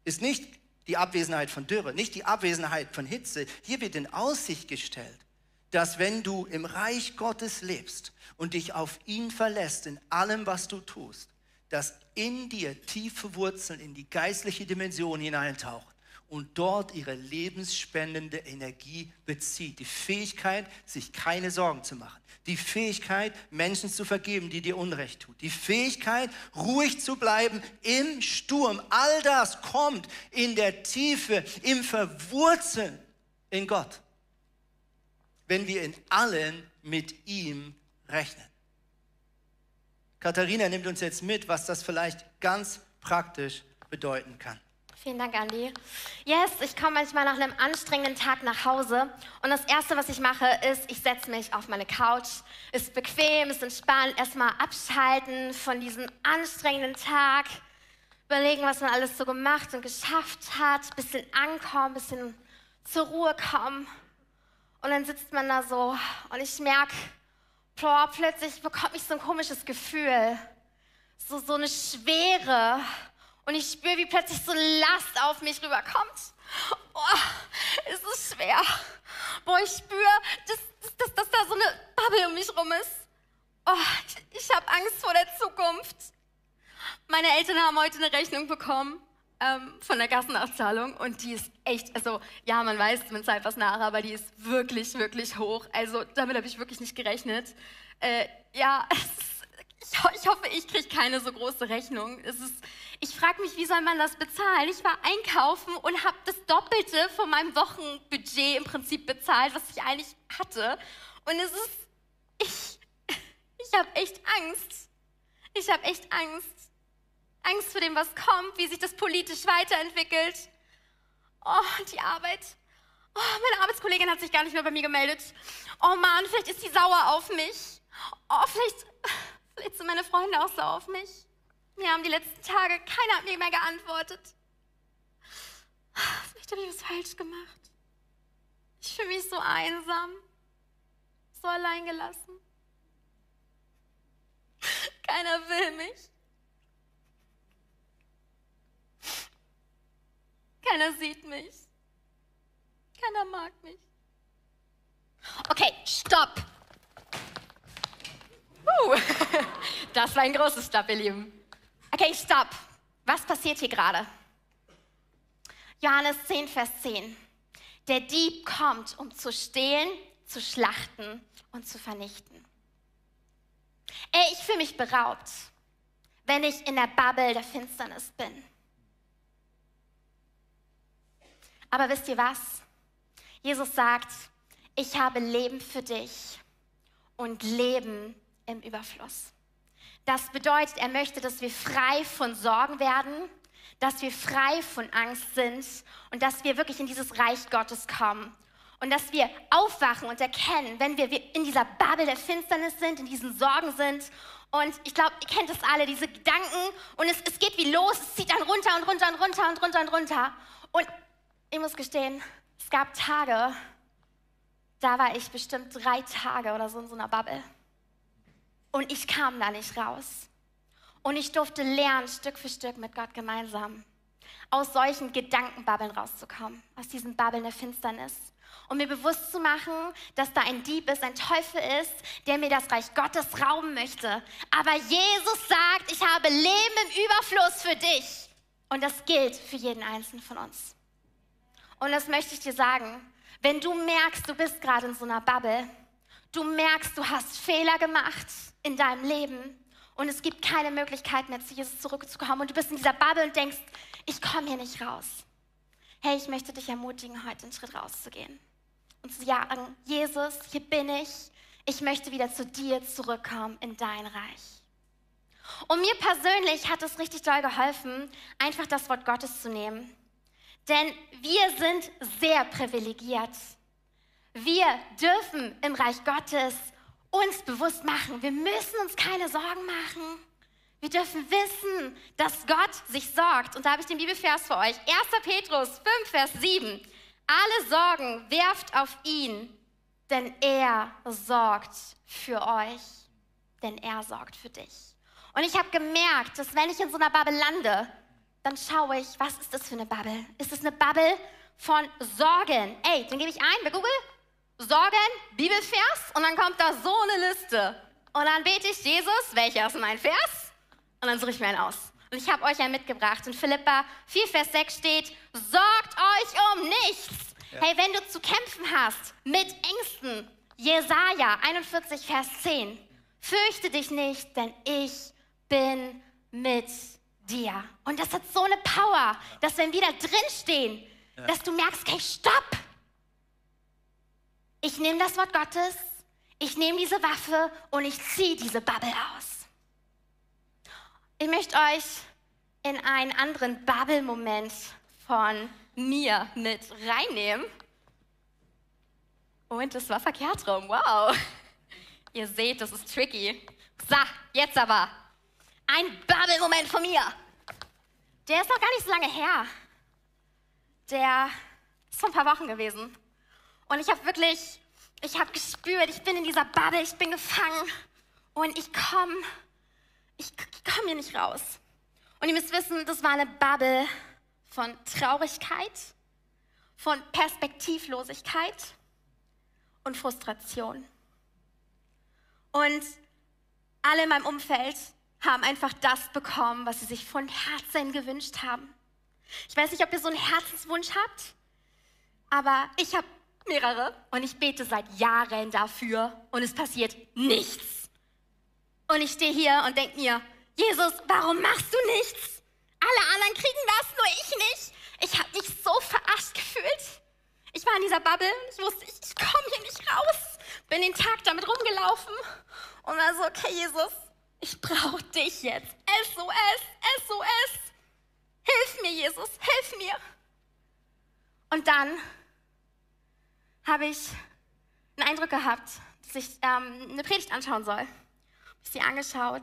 B: ist nicht die Abwesenheit von Dürre, nicht die Abwesenheit von Hitze. Hier wird in Aussicht gestellt, dass wenn du im Reich Gottes lebst und dich auf ihn verlässt in allem, was du tust, dass in dir tiefe Wurzeln in die geistliche Dimension hineintauchen und dort ihre lebensspendende Energie bezieht. Die Fähigkeit, sich keine Sorgen zu machen. Die Fähigkeit, Menschen zu vergeben, die dir Unrecht tun. Die Fähigkeit, ruhig zu bleiben im Sturm. All das kommt in der Tiefe, im Verwurzeln in Gott wenn wir in allen mit ihm rechnen. Katharina nimmt uns jetzt mit, was das vielleicht ganz praktisch bedeuten kann.
D: Vielen Dank, Andi. Yes, ich komme manchmal nach einem anstrengenden Tag nach Hause und das Erste, was ich mache, ist, ich setze mich auf meine Couch. Ist bequem, ist entspannt, erstmal abschalten von diesem anstrengenden Tag, überlegen, was man alles so gemacht und geschafft hat, bisschen ankommen, bisschen zur Ruhe kommen. Und dann sitzt man da so und ich merke, plötzlich bekomme ich so ein komisches Gefühl. So, so eine Schwere. Und ich spüre, wie plötzlich so Last auf mich rüberkommt. Oh, es ist schwer. Boah, ich spüre, dass, dass, dass da so eine Bubble um mich rum ist. Oh, ich, ich habe Angst vor der Zukunft. Meine Eltern haben heute eine Rechnung bekommen ähm, von der Gassenabzahlung und die ist echt, also ja, man weiß, man zahlt was nach, aber die ist wirklich, wirklich hoch. Also damit habe ich wirklich nicht gerechnet. Äh, ja, ist, ich, ich, hoffe, ich kriege keine so große Rechnung. Es ist, ich frage mich, wie soll man das bezahlen? Ich war einkaufen und habe das Doppelte von meinem Wochenbudget im Prinzip bezahlt, was ich eigentlich hatte. Und es ist, ich, ich habe echt Angst. Ich habe echt Angst. Angst vor dem, was kommt, wie sich das politisch weiterentwickelt. Oh, die Arbeit. Oh, meine Arbeitskollegin hat sich gar nicht mehr bei mir gemeldet. Oh Mann, vielleicht ist sie sauer auf mich. Oh, vielleicht, vielleicht sind meine Freunde auch sauer auf mich. Mir haben die letzten Tage, keiner hat mir mehr geantwortet. Vielleicht habe ich was falsch gemacht. Ich fühle mich so einsam, so alleingelassen. Keiner will mich. Keiner sieht mich. Keiner mag mich. Okay, stopp. Uh, das war ein großes Stopp, ihr Lieben. Okay, stopp. Was passiert hier gerade? Johannes 10, Vers 10. Der Dieb kommt, um zu stehlen, zu schlachten und zu vernichten. Ey, ich fühle mich beraubt, wenn ich in der Bubble der Finsternis bin. Aber wisst ihr was? Jesus sagt, ich habe Leben für dich und Leben im Überfluss. Das bedeutet, er möchte, dass wir frei von Sorgen werden, dass wir frei von Angst sind und dass wir wirklich in dieses Reich Gottes kommen. Und dass wir aufwachen und erkennen, wenn wir in dieser Bubble der Finsternis sind, in diesen Sorgen sind. Und ich glaube, ihr kennt es alle, diese Gedanken. Und es, es geht wie los, es zieht dann runter und runter und runter und runter und runter. Und ich muss gestehen, es gab Tage, da war ich bestimmt drei Tage oder so in so einer Bubble. Und ich kam da nicht raus. Und ich durfte lernen, Stück für Stück mit Gott gemeinsam aus solchen Gedankenbabbeln rauszukommen, aus diesen Babbeln der Finsternis. Und mir bewusst zu machen, dass da ein Dieb ist, ein Teufel ist, der mir das Reich Gottes rauben möchte. Aber Jesus sagt, ich habe Leben im Überfluss für dich. Und das gilt für jeden Einzelnen von uns. Und das möchte ich dir sagen. Wenn du merkst, du bist gerade in so einer Bubble, du merkst, du hast Fehler gemacht in deinem Leben und es gibt keine Möglichkeit mehr, zu Jesus zurückzukommen und du bist in dieser Bubble und denkst, ich komme hier nicht raus. Hey, ich möchte dich ermutigen, heute einen Schritt rauszugehen und zu sagen, Jesus, hier bin ich, ich möchte wieder zu dir zurückkommen in dein Reich. Und mir persönlich hat es richtig doll geholfen, einfach das Wort Gottes zu nehmen. Denn wir sind sehr privilegiert. Wir dürfen im Reich Gottes uns bewusst machen, wir müssen uns keine Sorgen machen. Wir dürfen wissen, dass Gott sich sorgt. Und da habe ich den Bibelvers für euch. 1. Petrus 5, Vers 7. Alle Sorgen werft auf ihn, denn er sorgt für euch. Denn er sorgt für dich. Und ich habe gemerkt, dass wenn ich in so einer Bubble lande, dann schaue ich, was ist das für eine Bubble? Ist es eine Bubble von Sorgen? Ey, dann gebe ich ein bei Google Sorgen, Bibelvers und dann kommt da so eine Liste. Und dann bete ich, Jesus, welcher ist mein Vers? Und dann suche ich mir einen aus. Und ich habe euch einen mitgebracht. In Philippa 4, Vers 6 steht, sorgt euch um nichts. Ja. Hey, wenn du zu kämpfen hast mit Ängsten, Jesaja 41, Vers 10, fürchte dich nicht, denn ich bin mit dir. Und das hat so eine Power, dass wenn wir da drin stehen, ja. dass du merkst, okay, stopp, ich nehme das Wort Gottes, ich nehme diese Waffe und ich ziehe diese Bubble aus. Ich möchte euch in einen anderen Bubble-Moment von mir mit reinnehmen. Und das war verkehrt rum. Wow. Ihr seht, das ist tricky. So, jetzt aber. Ein Bubble-Moment von mir. Der ist noch gar nicht so lange her. Der ist vor ein paar Wochen gewesen. Und ich habe wirklich, ich habe gespürt, ich bin in dieser Bubble, ich bin gefangen und ich komme, ich, ich komme hier nicht raus. Und ihr müsst wissen, das war eine Bubble von Traurigkeit, von Perspektivlosigkeit und Frustration. Und alle in meinem Umfeld haben einfach das bekommen, was sie sich von Herzen gewünscht haben. Ich weiß nicht, ob ihr so einen Herzenswunsch habt, aber ich habe mehrere. Und ich bete seit Jahren dafür und es passiert nichts. Und ich stehe hier und denke mir, Jesus, warum machst du nichts? Alle anderen kriegen das, nur ich nicht. Ich habe mich so verarscht gefühlt. Ich war in dieser Bubble, ich wusste, ich, komme hier nicht raus. Bin den Tag damit rumgelaufen und war so, okay, Jesus, ich brauche dich jetzt. SOS, SOS. Hilf mir, Jesus, hilf mir. Und dann habe ich einen Eindruck gehabt, dass ich ähm, eine Predigt anschauen soll. Ich sie angeschaut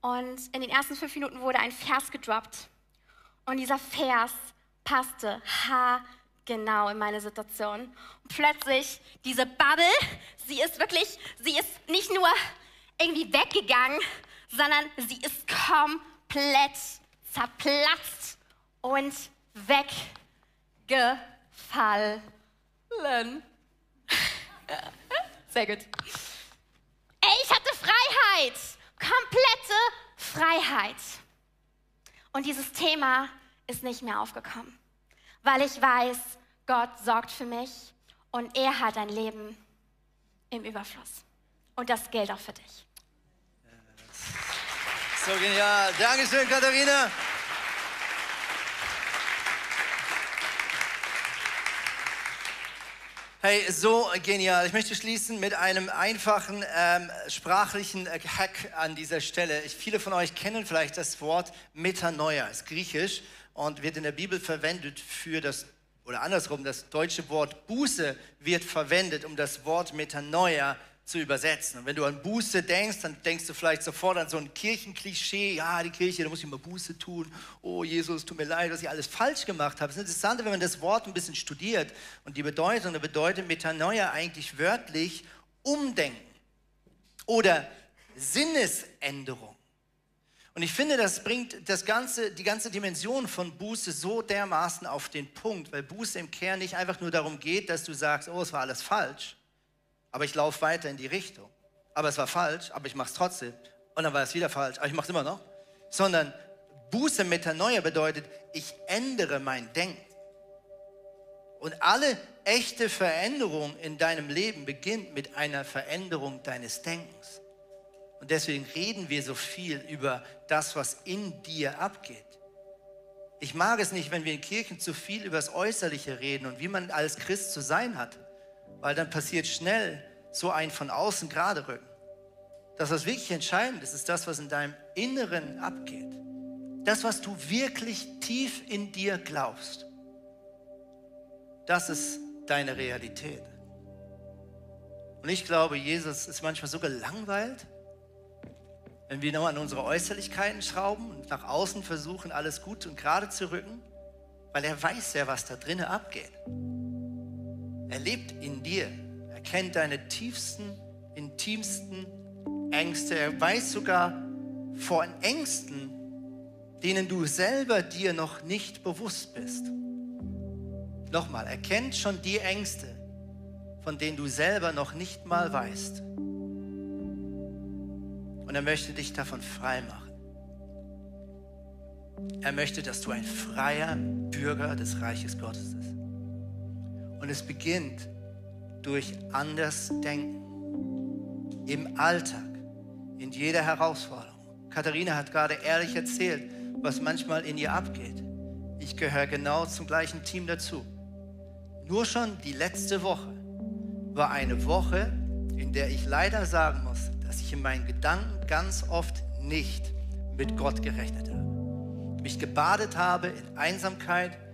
D: und in den ersten fünf Minuten wurde ein Vers gedroppt. Und dieser Vers passte genau in meine Situation. Und plötzlich diese Bubble, sie ist wirklich, sie ist nicht nur irgendwie weggegangen, sondern sie ist komplett zerplatzt und weggefallen. Sehr gut. Ey, ich hatte Freiheit. Komplette Freiheit. Und dieses Thema ist nicht mehr aufgekommen, weil ich weiß, Gott sorgt für mich und er hat ein Leben im Überfluss. Und das gilt auch für dich.
B: So genial. Dankeschön, Katharina. Hey, so genial. Ich möchte schließen mit einem einfachen ähm, sprachlichen äh, Hack an dieser Stelle. Ich, viele von euch kennen vielleicht das Wort Metanoia, ist griechisch und wird in der Bibel verwendet für das, oder andersrum, das deutsche Wort Buße wird verwendet, um das Wort Metanoia zu übersetzen. Und wenn du an Buße denkst, dann denkst du vielleicht sofort an so ein Kirchenklischee, ja, die Kirche, da muss ich immer Buße tun. Oh Jesus, tut mir leid, dass ich alles falsch gemacht habe. Es ist interessant, wenn man das Wort ein bisschen studiert und die Bedeutung, da bedeutet Metanoia eigentlich wörtlich umdenken oder Sinnesänderung. Und ich finde, das bringt das ganze, die ganze Dimension von Buße so dermaßen auf den Punkt, weil Buße im Kern nicht einfach nur darum geht, dass du sagst, oh, es war alles falsch, aber ich laufe weiter in die Richtung. Aber es war falsch, aber ich mache es trotzdem. Und dann war es wieder falsch, aber ich mache es immer noch. Sondern Buße Metanoia bedeutet, ich ändere mein Denken. Und alle echte Veränderung in deinem Leben beginnt mit einer Veränderung deines Denkens. Und deswegen reden wir so viel über das, was in dir abgeht. Ich mag es nicht, wenn wir in Kirchen zu viel über das Äußerliche reden und wie man als Christ zu sein hat weil dann passiert schnell so ein von außen gerade Rücken. Das, was wirklich entscheidend ist, ist das, was in deinem Inneren abgeht. Das, was du wirklich tief in dir glaubst. Das ist deine Realität. Und ich glaube, Jesus ist manchmal so gelangweilt, wenn wir nur an unsere Äußerlichkeiten schrauben und nach außen versuchen, alles gut und gerade zu rücken, weil er weiß ja, was da drinnen abgeht. Er lebt in dir. Er kennt deine tiefsten, intimsten Ängste. Er weiß sogar vor Ängsten, denen du selber dir noch nicht bewusst bist. Nochmal, er kennt schon die Ängste, von denen du selber noch nicht mal weißt. Und er möchte dich davon frei machen. Er möchte, dass du ein freier Bürger des Reiches Gottes bist. Und es beginnt durch anders Denken im Alltag, in jeder Herausforderung. Katharina hat gerade ehrlich erzählt, was manchmal in ihr abgeht. Ich gehöre genau zum gleichen Team dazu. Nur schon die letzte Woche war eine Woche, in der ich leider sagen muss, dass ich in meinen Gedanken ganz oft nicht mit Gott gerechnet habe. Mich gebadet habe in Einsamkeit, in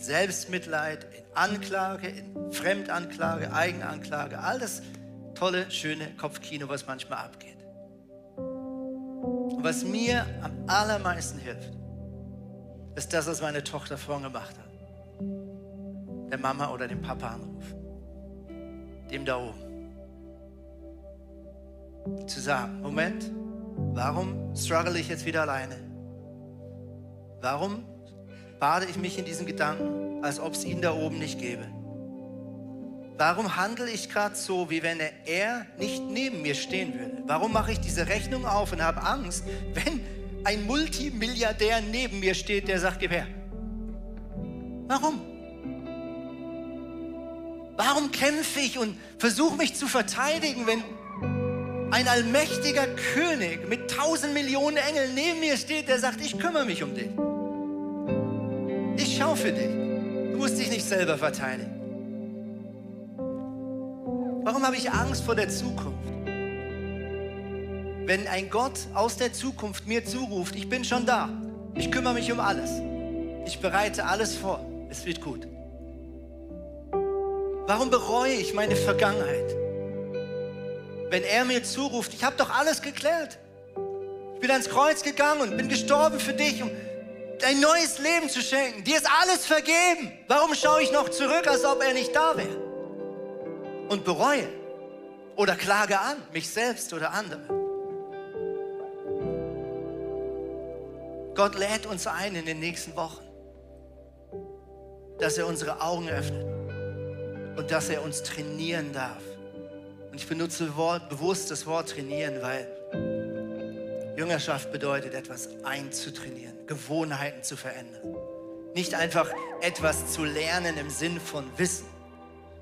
B: Selbstmitleid, in Anklage, in Fremdanklage, Eigenanklage, all das tolle, schöne Kopfkino, was manchmal abgeht. Und was mir am allermeisten hilft, ist das, was meine Tochter vorhin gemacht hat. Der Mama oder dem Papa anrufen. Dem da oben. Zu sagen, Moment, warum struggle ich jetzt wieder alleine? Warum bade ich mich in diesen Gedanken, als ob es ihn da oben nicht gäbe? Warum handle ich gerade so, wie wenn er nicht neben mir stehen würde? Warum mache ich diese Rechnung auf und habe Angst, wenn ein Multimilliardär neben mir steht, der sagt, gib her? Warum? Warum kämpfe ich und versuche mich zu verteidigen, wenn ein allmächtiger König mit tausend Millionen Engeln neben mir steht, der sagt, ich kümmere mich um dich? Ich schaue für dich. Du musst dich nicht selber verteidigen. Warum habe ich Angst vor der Zukunft? Wenn ein Gott aus der Zukunft mir zuruft, ich bin schon da, ich kümmere mich um alles, ich bereite alles vor, es wird gut. Warum bereue ich meine Vergangenheit? Wenn er mir zuruft, ich habe doch alles geklärt. Ich bin ans Kreuz gegangen und bin gestorben für dich. Und ein neues Leben zu schenken. Dir ist alles vergeben. Warum schaue ich noch zurück, als ob er nicht da wäre? Und bereue oder klage an, mich selbst oder andere. Gott lädt uns ein in den nächsten Wochen, dass er unsere Augen öffnet und dass er uns trainieren darf. Und ich benutze bewusst das Wort trainieren, weil Jüngerschaft bedeutet, etwas einzutrainieren, Gewohnheiten zu verändern. Nicht einfach etwas zu lernen im Sinn von Wissen,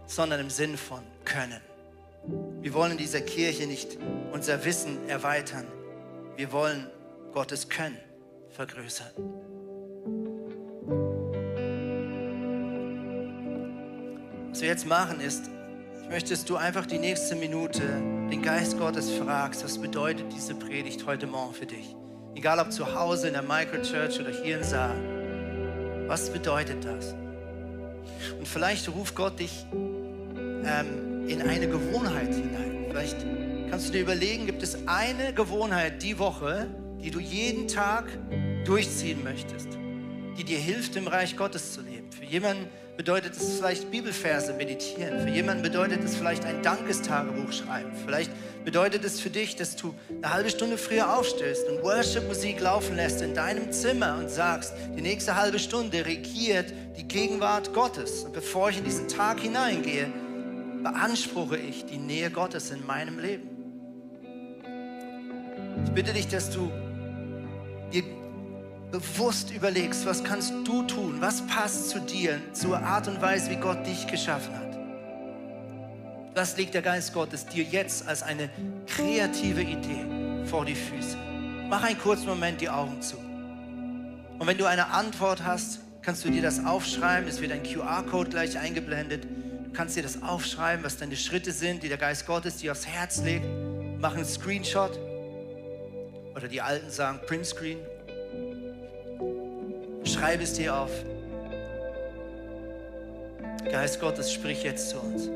B: sondern im Sinn von Können. Wir wollen in dieser Kirche nicht unser Wissen erweitern. Wir wollen Gottes Können vergrößern. Was wir jetzt machen ist, Ich möchte, dass du einfach die nächste Minute den Geist Gottes fragst, was bedeutet diese Predigt heute Morgen für dich? Egal ob zu Hause in der Microchurch oder hier im Saal. Was bedeutet das? Und vielleicht ruft Gott dich ähm, in eine Gewohnheit hinein. Vielleicht kannst du dir überlegen, gibt es eine Gewohnheit die Woche, die du jeden Tag durchziehen möchtest, die dir hilft, im Reich Gottes zu leben. Für jemanden bedeutet es vielleicht Bibelverse meditieren. Für jemanden bedeutet es vielleicht ein Dankestagebuch schreiben. Vielleicht bedeutet es für dich, dass du eine halbe Stunde früher aufstehst und Worship-Musik laufen lässt in deinem Zimmer und sagst, die nächste halbe Stunde regiert die Gegenwart Gottes. Und bevor ich in diesen Tag hineingehe, beanspruche ich die Nähe Gottes in meinem Leben. Ich bitte dich, dass du dir bewusst überlegst, was kannst du tun, was passt zu dir, zur Art und Weise, wie Gott dich geschaffen hat. Was legt der Geist Gottes dir jetzt als eine kreative Idee vor die Füße? Mach einen kurzen Moment die Augen zu. Und wenn du eine Antwort hast, kannst du dir das aufschreiben. Es wird ein QR-Code gleich eingeblendet. Du kannst dir das aufschreiben, was deine Schritte sind, die der Geist Gottes dir aufs Herz legt. Mach einen Screenshot. Oder die Alten sagen Printscreen Schreib es dir auf. Geist Gottes, sprich jetzt zu uns.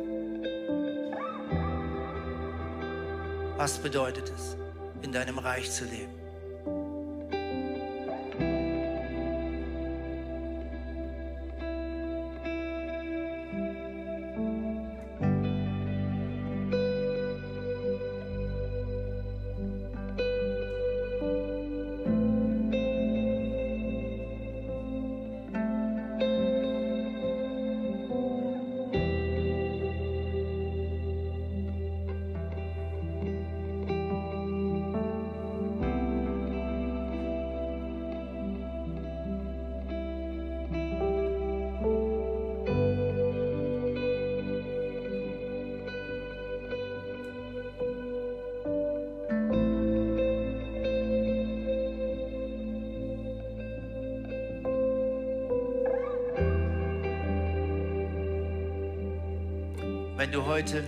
B: Was bedeutet es, in deinem Reich zu leben? Wenn du heute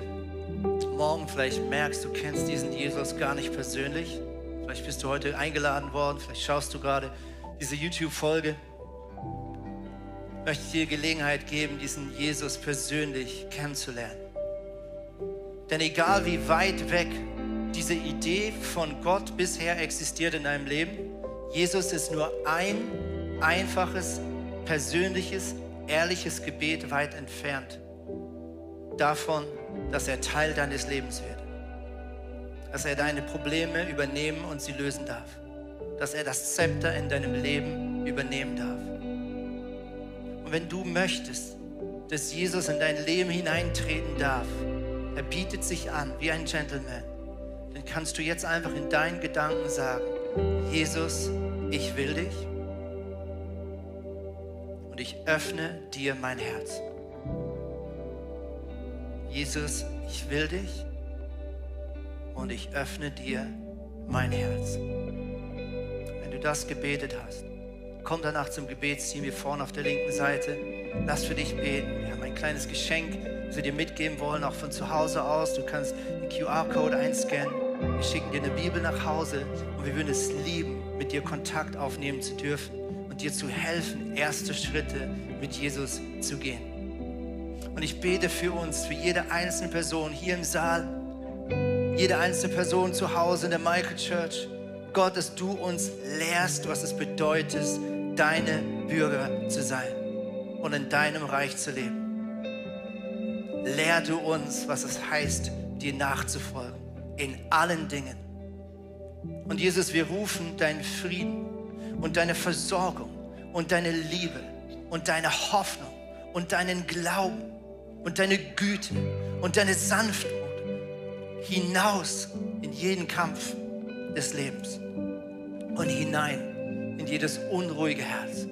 B: Morgen vielleicht merkst, du kennst diesen Jesus gar nicht persönlich, vielleicht bist du heute eingeladen worden, vielleicht schaust du gerade diese YouTube-Folge, möchte ich dir Gelegenheit geben, diesen Jesus persönlich kennenzulernen. Denn egal wie weit weg diese Idee von Gott bisher existiert in deinem Leben, Jesus ist nur ein einfaches, persönliches, ehrliches Gebet weit entfernt davon, dass er Teil deines Lebens wird. Dass er deine Probleme übernehmen und sie lösen darf. Dass er das Zepter in deinem Leben übernehmen darf. Und wenn du möchtest, dass Jesus in dein Leben hineintreten darf, er bietet sich an wie ein Gentleman, dann kannst du jetzt einfach in deinen Gedanken sagen, Jesus, ich will dich und ich öffne dir mein Herz. Jesus, ich will dich und ich öffne dir mein Herz. Wenn du das gebetet hast, komm danach zum Gebetsteam hier vorne auf der linken Seite. Lass für dich beten. Wir haben ein kleines Geschenk, das wir dir mitgeben wollen, auch von zu Hause aus. Du kannst den QR-Code einscannen. Wir schicken dir eine Bibel nach Hause und wir würden es lieben, mit dir Kontakt aufnehmen zu dürfen und dir zu helfen, erste Schritte mit Jesus zu gehen. Und ich bete für uns, für jede einzelne Person hier im Saal, jede einzelne Person zu Hause in der Michael Church. Gott, dass du uns lehrst, was es bedeutet, deine Bürger zu sein und in deinem Reich zu leben. Lehr du uns, was es heißt, dir nachzufolgen in allen Dingen. Und Jesus, wir rufen deinen Frieden und deine Versorgung und deine Liebe und deine Hoffnung und deinen Glauben und deine Güte und deine Sanftmut hinaus in jeden Kampf des Lebens und hinein in jedes unruhige Herz.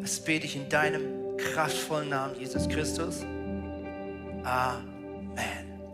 B: Das bete ich in deinem kraftvollen Namen, Jesus Christus. Amen.